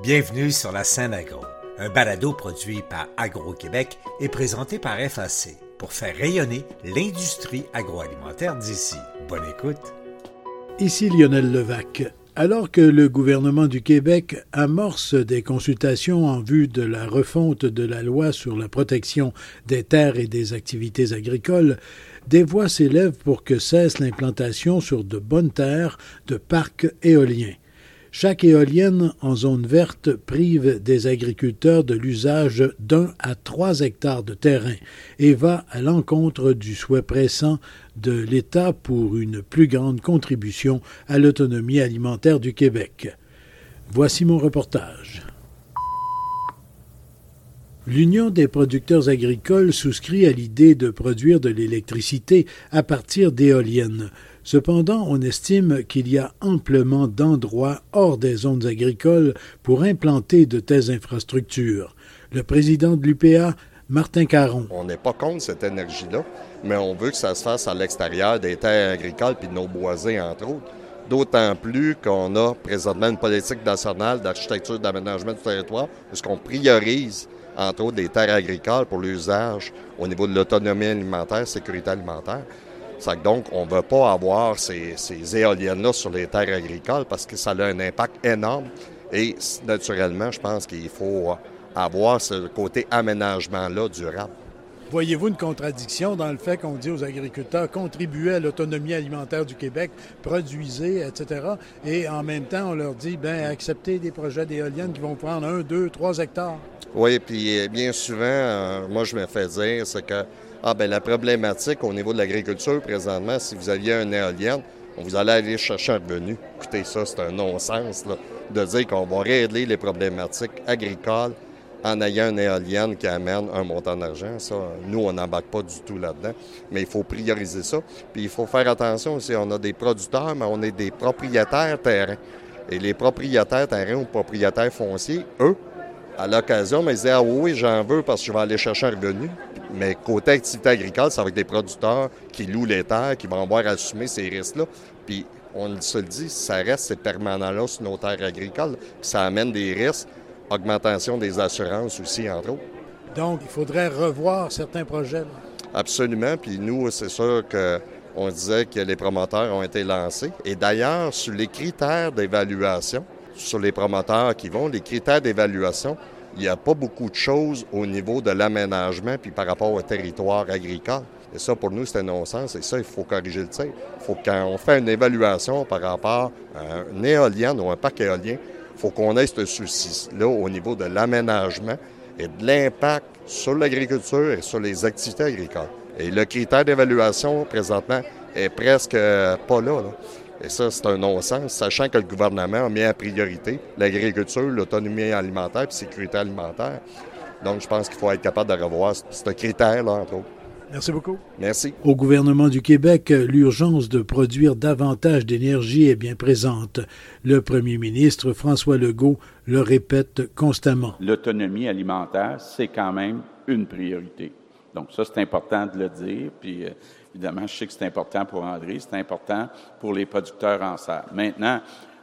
Bienvenue sur la scène agro, un balado produit par Agro-Québec et présenté par FAC pour faire rayonner l'industrie agroalimentaire d'ici. Bonne écoute. Ici Lionel Levac. Alors que le gouvernement du Québec amorce des consultations en vue de la refonte de la loi sur la protection des terres et des activités agricoles, des voix s'élèvent pour que cesse l'implantation sur de bonnes terres de parcs éoliens. Chaque éolienne en zone verte prive des agriculteurs de l'usage d'un à trois hectares de terrain et va à l'encontre du souhait pressant de l'État pour une plus grande contribution à l'autonomie alimentaire du Québec. Voici mon reportage. L'Union des producteurs agricoles souscrit à l'idée de produire de l'électricité à partir d'éoliennes. Cependant, on estime qu'il y a amplement d'endroits hors des zones agricoles pour implanter de telles infrastructures. Le président de l'UPA, Martin Caron. On n'est pas contre cette énergie-là, mais on veut que ça se fasse à l'extérieur des terres agricoles puis de nos boisés, entre autres. D'autant plus qu'on a présentement une politique nationale d'architecture d'aménagement du territoire, puisqu'on priorise, entre autres, des terres agricoles pour l'usage au niveau de l'autonomie alimentaire, sécurité alimentaire donc, on ne veut pas avoir ces, éoliennes-là sur les terres agricoles parce que ça a un impact énorme. Et naturellement, je pense qu'il faut avoir ce côté aménagement-là durable. Voyez-vous une contradiction dans le fait qu'on dit aux agriculteurs contribuez à l'autonomie alimentaire du Québec, produisez, etc. Et en même temps, on leur dit ben acceptez des projets d'éoliennes qui vont prendre un, deux, trois hectares? Oui, puis bien souvent, euh, moi je me fais dire, c'est que ah, ben la problématique au niveau de l'agriculture présentement, si vous aviez un éolienne, vous allez aller chercher un revenu. Écoutez, ça, c'est un non-sens de dire qu'on va régler les problématiques agricoles en ayant une éolienne qui amène un montant d'argent. Ça, nous, on n'embarque pas du tout là-dedans. Mais il faut prioriser ça. Puis il faut faire attention aussi. On a des producteurs, mais on est des propriétaires terrain. Et les propriétaires terrain ou propriétaires fonciers, eux, à l'occasion, ils disaient Ah oui, j'en veux parce que je vais aller chercher un revenu. Mais côté activité agricole, c'est avec des producteurs qui louent les terres, qui vont avoir à assumer ces risques-là. Puis on se le dit, ça reste ces permanents-là sur nos terres agricoles. Puis ça amène des risques, augmentation des assurances aussi, entre autres. Donc, il faudrait revoir certains projets. Absolument. Puis nous, c'est sûr qu'on disait que les promoteurs ont été lancés. Et d'ailleurs, sur les critères d'évaluation, sur les promoteurs qui vont, les critères d'évaluation, il n'y a pas beaucoup de choses au niveau de l'aménagement puis par rapport au territoire agricole. Et ça, pour nous, c'est un non-sens. Et ça, il faut corriger le tir. Il faut quand on fait une évaluation par rapport à un éolien ou un parc éolien, il faut qu'on ait ce souci-là au niveau de l'aménagement et de l'impact sur l'agriculture et sur les activités agricoles. Et le critère d'évaluation, présentement, est presque pas là. là. Et ça, c'est un non-sens, sachant que le gouvernement a mis en priorité l'agriculture, l'autonomie alimentaire et la sécurité alimentaire. Donc, je pense qu'il faut être capable de revoir ce critère-là, entre autres. Merci beaucoup. Merci. Au gouvernement du Québec, l'urgence de produire davantage d'énergie est bien présente. Le premier ministre François Legault le répète constamment. L'autonomie alimentaire, c'est quand même une priorité. Donc ça, c'est important de le dire. Puis euh, évidemment, je sais que c'est important pour André, c'est important pour les producteurs en serre. Maintenant,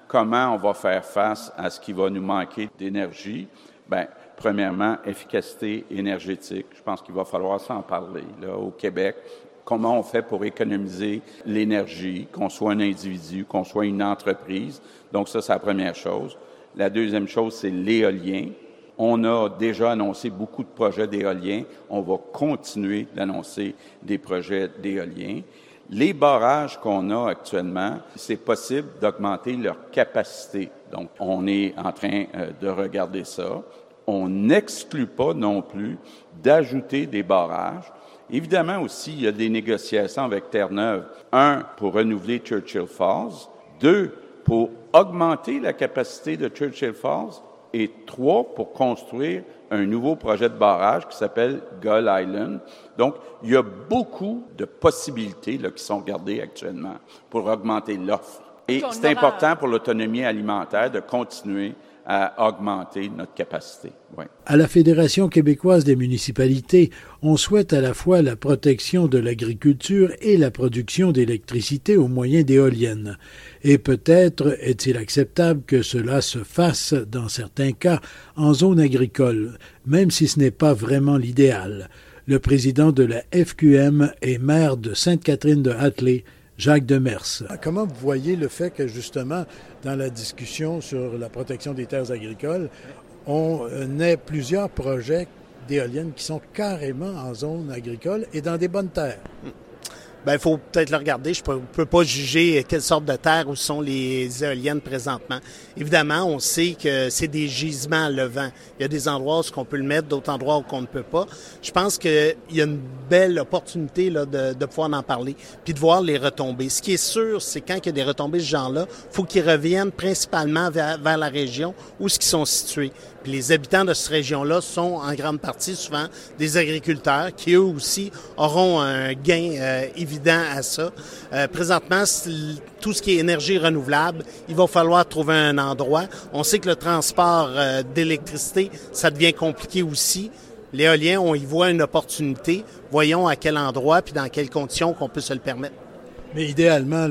comment on va faire face à ce qui va nous manquer d'énergie? Bien, premièrement, efficacité énergétique. Je pense qu'il va falloir s'en parler là, au Québec. Comment on fait pour économiser l'énergie, qu'on soit un individu, qu'on soit une entreprise? Donc ça, c'est la première chose. La deuxième chose, c'est l'éolien. On a déjà annoncé beaucoup de projets d'éolien. On va continuer d'annoncer des projets d'éolien. Les barrages qu'on a actuellement, c'est possible d'augmenter leur capacité. Donc, on est en train euh, de regarder ça. On n'exclut pas non plus d'ajouter des barrages. Évidemment aussi, il y a des négociations avec Terre-Neuve. Un, pour renouveler Churchill Falls. Deux, pour augmenter la capacité de Churchill Falls et trois, pour construire un nouveau projet de barrage qui s'appelle Gull Island. Donc, il y a beaucoup de possibilités là, qui sont regardées actuellement pour augmenter l'offre. Et c'est important pour l'autonomie alimentaire de continuer à augmenter notre capacité. À la Fédération québécoise des municipalités, on souhaite à la fois la protection de l'agriculture et la production d'électricité au moyen d'éoliennes. Et peut-être est-il acceptable que cela se fasse, dans certains cas, en zone agricole, même si ce n'est pas vraiment l'idéal. Le président de la FQM et maire de Sainte-Catherine de Hatley, Jacques Demers. Comment vous voyez le fait que justement, dans la discussion sur la protection des terres agricoles, on ait plusieurs projets d'éoliennes qui sont carrément en zone agricole et dans des bonnes terres? Ben il faut peut-être le regarder. Je ne peux, pas juger quelle sorte de terre où sont les éoliennes présentement. Évidemment, on sait que c'est des gisements à levant. Il y a des endroits où on peut le mettre, d'autres endroits où on ne peut pas. Je pense qu'il y a une belle opportunité là, de, de, pouvoir en parler, puis de voir les retombées. Ce qui est sûr, c'est quand il y a des retombées de ce genre-là, faut qu'ils reviennent principalement vers, vers la région où ce qu'ils sont situés. Puis les habitants de cette région-là sont en grande partie souvent des agriculteurs qui eux aussi auront un gain euh, évident à ça. Euh, présentement, tout ce qui est énergie renouvelable, il va falloir trouver un endroit. On sait que le transport euh, d'électricité, ça devient compliqué aussi. L'éolien, on y voit une opportunité. Voyons à quel endroit puis dans quelles conditions qu'on peut se le permettre. Mais idéalement,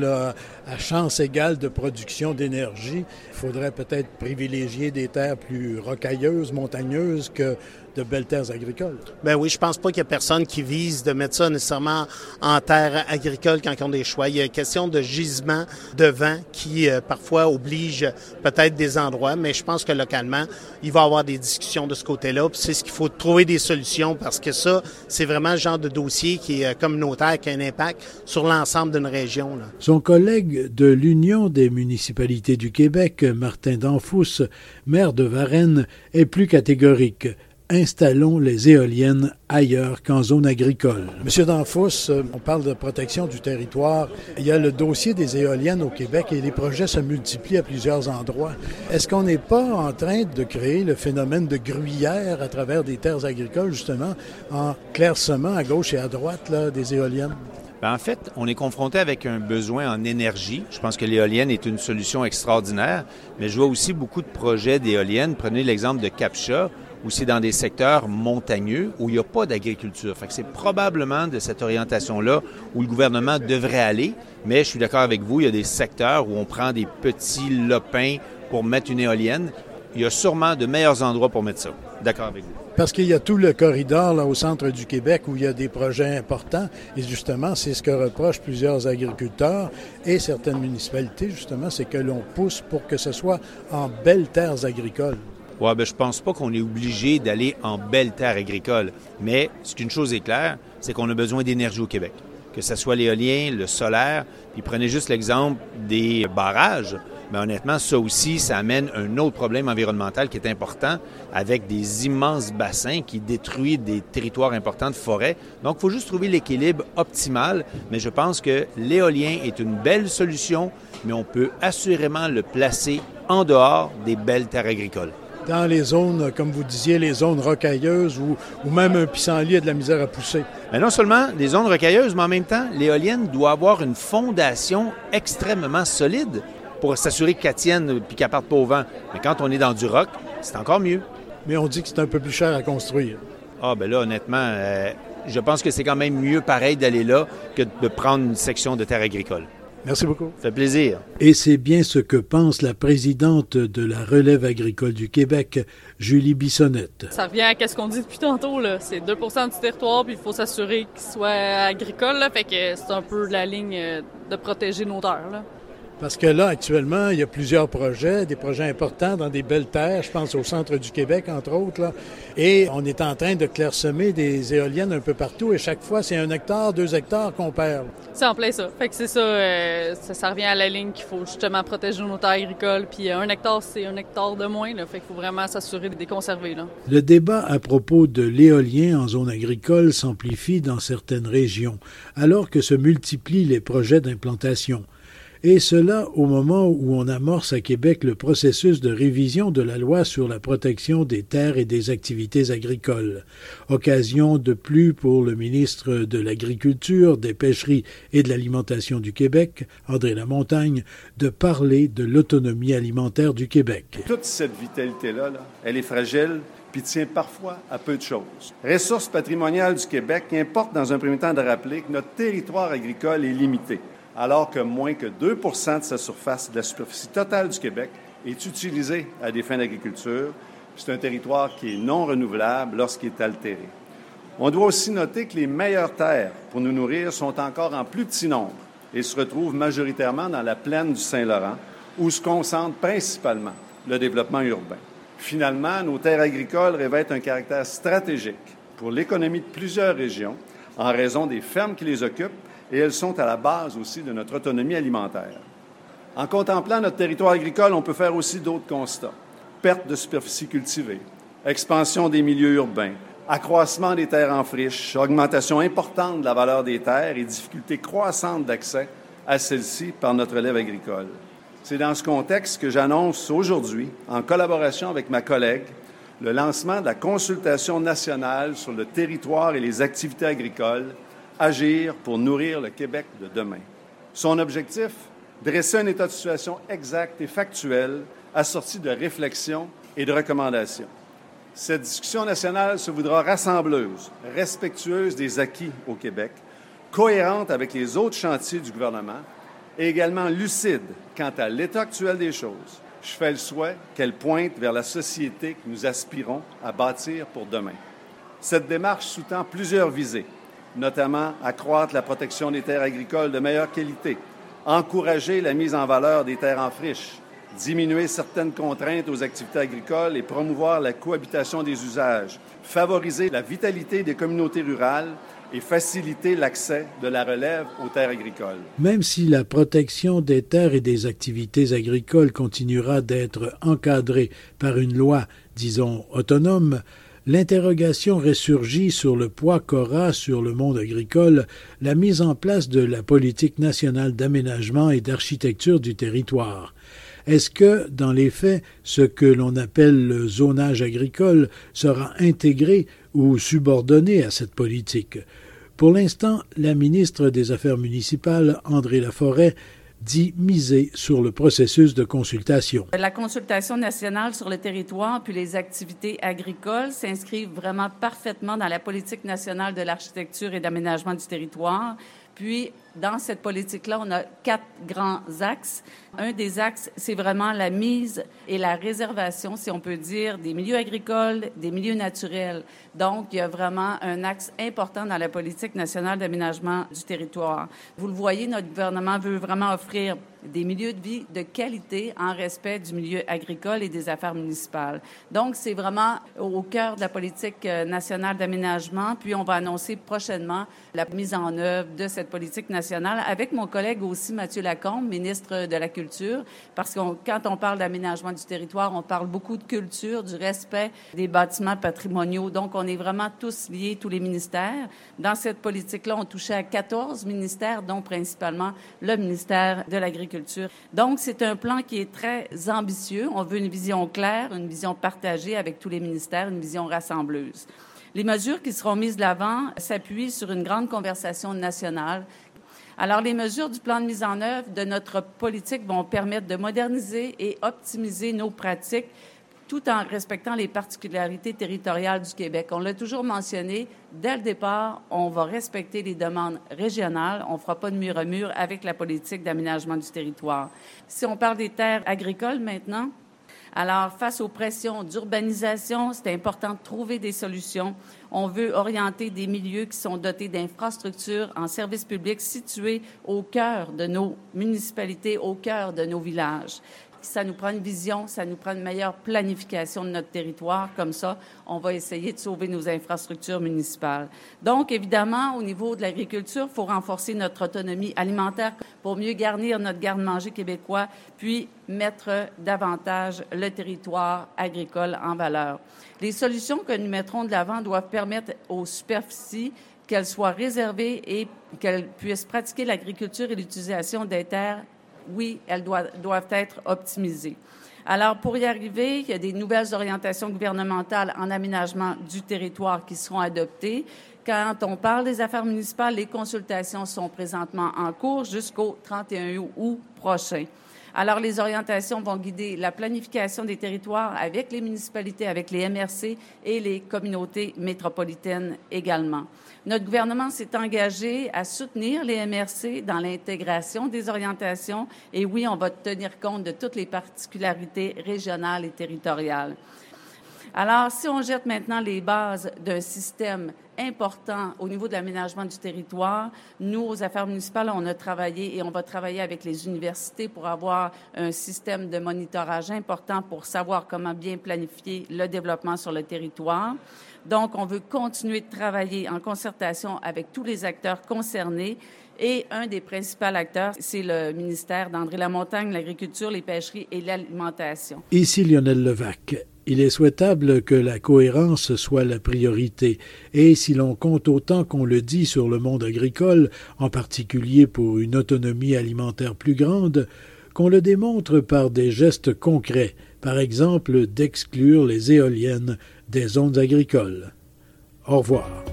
à chance égale de production d'énergie, il faudrait peut-être privilégier des terres plus rocailleuses, montagneuses que de belles terres agricoles. Ben oui, je pense pas qu'il y a personne qui vise de mettre ça nécessairement en terre agricole quand ils ont des choix. Il y a une question de gisement de vent qui euh, parfois oblige peut-être des endroits, mais je pense que localement, il va y avoir des discussions de ce côté-là. c'est ce qu'il faut trouver des solutions parce que ça, c'est vraiment le genre de dossier qui est euh, communautaire, qui a un impact sur l'ensemble d'une région. Là. Son collègue de l'Union des municipalités du Québec, Martin Danfous, maire de Varennes, est plus catégorique installons les éoliennes ailleurs qu'en zone agricole. Monsieur Danfous, euh, on parle de protection du territoire. Il y a le dossier des éoliennes au Québec et les projets se multiplient à plusieurs endroits. Est-ce qu'on n'est pas en train de créer le phénomène de gruyère à travers des terres agricoles, justement, en clairsemant à gauche et à droite là, des éoliennes? Ben, en fait, on est confronté avec un besoin en énergie. Je pense que l'éolienne est une solution extraordinaire, mais je vois aussi beaucoup de projets d'éoliennes. Prenez l'exemple de Capcha, ou c'est dans des secteurs montagneux où il n'y a pas d'agriculture. C'est probablement de cette orientation-là où le gouvernement devrait aller. Mais je suis d'accord avec vous, il y a des secteurs où on prend des petits lopins pour mettre une éolienne. Il y a sûrement de meilleurs endroits pour mettre ça. D'accord avec vous. Parce qu'il y a tout le corridor là, au centre du Québec où il y a des projets importants. Et justement, c'est ce que reprochent plusieurs agriculteurs et certaines municipalités, justement, c'est que l'on pousse pour que ce soit en belles terres agricoles. Ouais, ben, je pense pas qu'on est obligé d'aller en belles terres agricoles. Mais ce qu'une chose est claire, c'est qu'on a besoin d'énergie au Québec. Que ce soit l'éolien, le solaire, puis prenez juste l'exemple des barrages. Mais honnêtement, ça aussi, ça amène un autre problème environnemental qui est important avec des immenses bassins qui détruisent des territoires importants de forêt. Donc, il faut juste trouver l'équilibre optimal. Mais je pense que l'éolien est une belle solution, mais on peut assurément le placer en dehors des belles terres agricoles dans les zones, comme vous disiez, les zones rocailleuses ou, ou même un pissenlit a de la misère à pousser. Mais non seulement des zones rocailleuses, mais en même temps, l'éolienne doit avoir une fondation extrêmement solide pour s'assurer qu'elle tienne et qu'elle parte pas au vent. Mais quand on est dans du roc, c'est encore mieux. Mais on dit que c'est un peu plus cher à construire. Ah, ben là, honnêtement, euh, je pense que c'est quand même mieux pareil d'aller là que de prendre une section de terre agricole. Merci beaucoup. Ça fait plaisir. Et c'est bien ce que pense la présidente de la relève agricole du Québec, Julie Bissonnette. Ça revient à ce qu'on dit depuis tantôt. Là. C'est 2% du territoire, puis il faut s'assurer qu'il soit agricole. Là, fait que c'est un peu la ligne euh, de protéger nos terres. Là. Parce que là, actuellement, il y a plusieurs projets, des projets importants dans des belles terres, je pense au centre du Québec, entre autres, là. et on est en train de clairsemer des éoliennes un peu partout, et chaque fois, c'est un hectare, deux hectares qu'on perd. C'est en plein ça. Fait que c'est ça, euh, ça, revient à la ligne qu'il faut justement protéger nos terres agricoles, puis un hectare, c'est un hectare de moins, là. fait qu'il faut vraiment s'assurer de les conserver. Là. Le débat à propos de l'éolien en zone agricole s'amplifie dans certaines régions, alors que se multiplient les projets d'implantation et cela au moment où on amorce à Québec le processus de révision de la loi sur la protection des terres et des activités agricoles. Occasion de plus pour le ministre de l'Agriculture, des Pêcheries et de l'Alimentation du Québec, André Lamontagne, de parler de l'autonomie alimentaire du Québec. Toute cette vitalité-là, là, elle est fragile puis tient parfois à peu de choses. Ressources patrimoniales du Québec importe dans un premier temps de rappeler que notre territoire agricole est limité alors que moins que 2 de sa surface, de la superficie totale du Québec, est utilisée à des fins d'agriculture. C'est un territoire qui est non renouvelable lorsqu'il est altéré. On doit aussi noter que les meilleures terres pour nous nourrir sont encore en plus petit nombre et se retrouvent majoritairement dans la plaine du Saint-Laurent, où se concentre principalement le développement urbain. Finalement, nos terres agricoles revêtent un caractère stratégique pour l'économie de plusieurs régions en raison des fermes qui les occupent et elles sont à la base aussi de notre autonomie alimentaire. En contemplant notre territoire agricole, on peut faire aussi d'autres constats. Perte de superficie cultivée, expansion des milieux urbains, accroissement des terres en friche, augmentation importante de la valeur des terres et difficulté croissante d'accès à celles-ci par notre élève agricole. C'est dans ce contexte que j'annonce aujourd'hui, en collaboration avec ma collègue, le lancement de la consultation nationale sur le territoire et les activités agricoles agir pour nourrir le Québec de demain. Son objectif, dresser un état de situation exact et factuel, assorti de réflexions et de recommandations. Cette discussion nationale se voudra rassembleuse, respectueuse des acquis au Québec, cohérente avec les autres chantiers du gouvernement et également lucide quant à l'état actuel des choses. Je fais le souhait qu'elle pointe vers la société que nous aspirons à bâtir pour demain. Cette démarche sous-tend plusieurs visées notamment accroître la protection des terres agricoles de meilleure qualité, encourager la mise en valeur des terres en friche, diminuer certaines contraintes aux activités agricoles et promouvoir la cohabitation des usages, favoriser la vitalité des communautés rurales et faciliter l'accès de la relève aux terres agricoles. Même si la protection des terres et des activités agricoles continuera d'être encadrée par une loi, disons, autonome, l'interrogation ressurgit sur le poids qu'aura sur le monde agricole la mise en place de la politique nationale d'aménagement et d'architecture du territoire. Est-ce que, dans les faits, ce que l'on appelle le zonage agricole sera intégré ou subordonné à cette politique? Pour l'instant, la ministre des Affaires municipales, André Laforêt, dit miser sur le processus de consultation. La consultation nationale sur le territoire puis les activités agricoles s'inscrivent vraiment parfaitement dans la politique nationale de l'architecture et d'aménagement du territoire. Puis, dans cette politique-là, on a quatre grands axes. Un des axes, c'est vraiment la mise et la réservation, si on peut dire, des milieux agricoles, des milieux naturels. Donc, il y a vraiment un axe important dans la politique nationale d'aménagement du territoire. Vous le voyez, notre gouvernement veut vraiment offrir des milieux de vie de qualité en respect du milieu agricole et des affaires municipales. Donc, c'est vraiment au cœur de la politique euh, nationale d'aménagement. Puis, on va annoncer prochainement la mise en œuvre de cette politique nationale avec mon collègue aussi, Mathieu Lacombe, ministre de la Culture, parce que quand on parle d'aménagement du territoire, on parle beaucoup de culture, du respect des bâtiments patrimoniaux. Donc, on est vraiment tous liés, tous les ministères. Dans cette politique-là, on touchait à 14 ministères, dont principalement le ministère de l'Agriculture. Donc, c'est un plan qui est très ambitieux. On veut une vision claire, une vision partagée avec tous les ministères, une vision rassembleuse. Les mesures qui seront mises de l'avant s'appuient sur une grande conversation nationale alors, les mesures du plan de mise en œuvre de notre politique vont permettre de moderniser et optimiser nos pratiques tout en respectant les particularités territoriales du Québec. On l'a toujours mentionné, dès le départ, on va respecter les demandes régionales. On ne fera pas de mur à mur avec la politique d'aménagement du territoire. Si on parle des terres agricoles maintenant, alors, face aux pressions d'urbanisation, c'est important de trouver des solutions. On veut orienter des milieux qui sont dotés d'infrastructures en services publics situés au cœur de nos municipalités, au cœur de nos villages ça nous prend une vision, ça nous prend une meilleure planification de notre territoire. Comme ça, on va essayer de sauver nos infrastructures municipales. Donc, évidemment, au niveau de l'agriculture, il faut renforcer notre autonomie alimentaire pour mieux garnir notre garde-manger québécois, puis mettre davantage le territoire agricole en valeur. Les solutions que nous mettrons de l'avant doivent permettre aux superficies qu'elles soient réservées et qu'elles puissent pratiquer l'agriculture et l'utilisation des terres oui, elles doivent, être optimisées. Alors, pour y arriver, il y a des nouvelles orientations gouvernementales en aménagement du territoire qui seront adoptées. Quand on parle des affaires municipales, les consultations sont présentement en cours jusqu'au 31 août prochain. Alors, les orientations vont guider la planification des territoires avec les municipalités, avec les MRC et les communautés métropolitaines également. Notre gouvernement s'est engagé à soutenir les MRC dans l'intégration des orientations et oui, on va tenir compte de toutes les particularités régionales et territoriales. Alors, si on jette maintenant les bases d'un système important au niveau de l'aménagement du territoire, nous, aux affaires municipales, on a travaillé et on va travailler avec les universités pour avoir un système de monitorage important pour savoir comment bien planifier le développement sur le territoire. Donc, on veut continuer de travailler en concertation avec tous les acteurs concernés et un des principaux acteurs, c'est le ministère d'André Lamontagne, l'agriculture, les pêcheries et l'alimentation. Ici Lionel Levac. Il est souhaitable que la cohérence soit la priorité, et si l'on compte autant qu'on le dit sur le monde agricole, en particulier pour une autonomie alimentaire plus grande, qu'on le démontre par des gestes concrets, par exemple d'exclure les éoliennes des zones agricoles. Au revoir.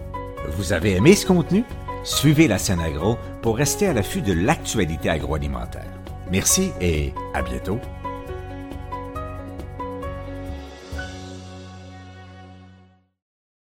Vous avez aimé ce contenu? Suivez la scène agro pour rester à l'affût de l'actualité agroalimentaire. Merci et à bientôt.